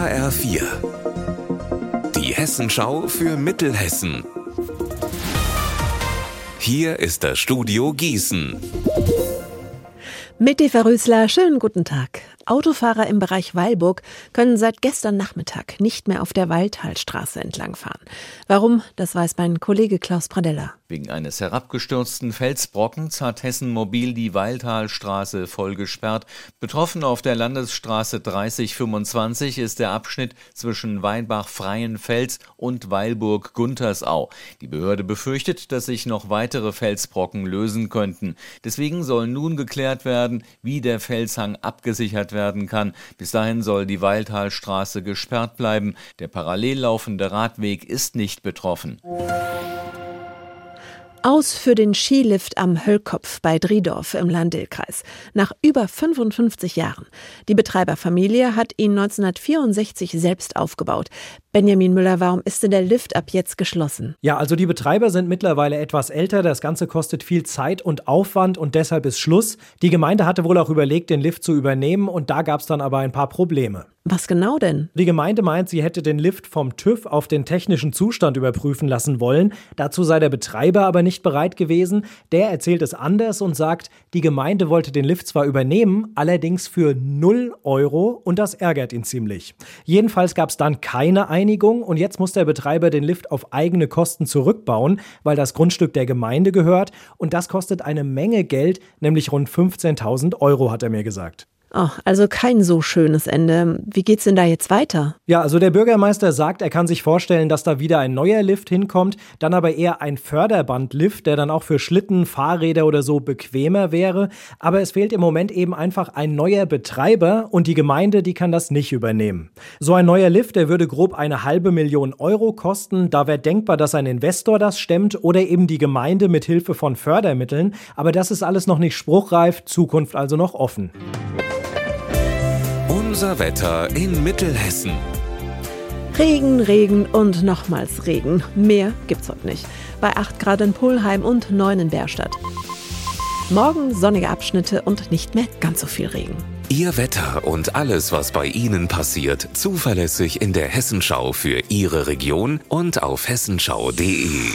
HR4. Die Hessenschau für Mittelhessen. Hier ist das Studio Gießen. Mit Rösler, schönen guten Tag. Autofahrer im Bereich Weilburg können seit gestern Nachmittag nicht mehr auf der Waldtalstraße entlangfahren. Warum, das weiß mein Kollege Klaus Pradella. Wegen eines herabgestürzten Felsbrockens hat Hessen Mobil die Weiltalstraße voll gesperrt. Betroffen auf der Landesstraße 3025 ist der Abschnitt zwischen Weinbach-Freienfels und Weilburg-Guntersau. Die Behörde befürchtet, dass sich noch weitere Felsbrocken lösen könnten. Deswegen soll nun geklärt werden, wie der Felshang abgesichert werden kann. Bis dahin soll die Weiltalstraße gesperrt bleiben. Der parallel laufende Radweg ist nicht betroffen. Aus für den Skilift am Höllkopf bei Driedorf im Landil-Kreis. Nach über 55 Jahren. Die Betreiberfamilie hat ihn 1964 selbst aufgebaut. Benjamin Müller, warum ist denn der Lift ab jetzt geschlossen? Ja, also die Betreiber sind mittlerweile etwas älter. Das Ganze kostet viel Zeit und Aufwand und deshalb ist Schluss. Die Gemeinde hatte wohl auch überlegt, den Lift zu übernehmen und da gab es dann aber ein paar Probleme. Was genau denn? Die Gemeinde meint, sie hätte den Lift vom TÜV auf den technischen Zustand überprüfen lassen wollen. Dazu sei der Betreiber aber nicht bereit gewesen. Der erzählt es anders und sagt, die Gemeinde wollte den Lift zwar übernehmen, allerdings für 0 Euro und das ärgert ihn ziemlich. Jedenfalls gab es dann keine Einigung und jetzt muss der Betreiber den Lift auf eigene Kosten zurückbauen, weil das Grundstück der Gemeinde gehört und das kostet eine Menge Geld, nämlich rund 15.000 Euro, hat er mir gesagt. Oh, also kein so schönes Ende. Wie geht's denn da jetzt weiter? Ja, also der Bürgermeister sagt, er kann sich vorstellen, dass da wieder ein neuer Lift hinkommt, dann aber eher ein Förderbandlift, der dann auch für Schlitten, Fahrräder oder so bequemer wäre. Aber es fehlt im Moment eben einfach ein neuer Betreiber und die Gemeinde, die kann das nicht übernehmen. So ein neuer Lift, der würde grob eine halbe Million Euro kosten. Da wäre denkbar, dass ein Investor das stemmt oder eben die Gemeinde mit Hilfe von Fördermitteln. Aber das ist alles noch nicht spruchreif, Zukunft also noch offen. Unser Wetter in Mittelhessen. Regen, Regen und nochmals Regen. Mehr gibt's heute nicht. Bei 8 Grad in Polheim und 9 in Bärstadt. Morgen sonnige Abschnitte und nicht mehr ganz so viel Regen. Ihr Wetter und alles, was bei Ihnen passiert, zuverlässig in der Hessenschau für Ihre Region und auf hessenschau.de.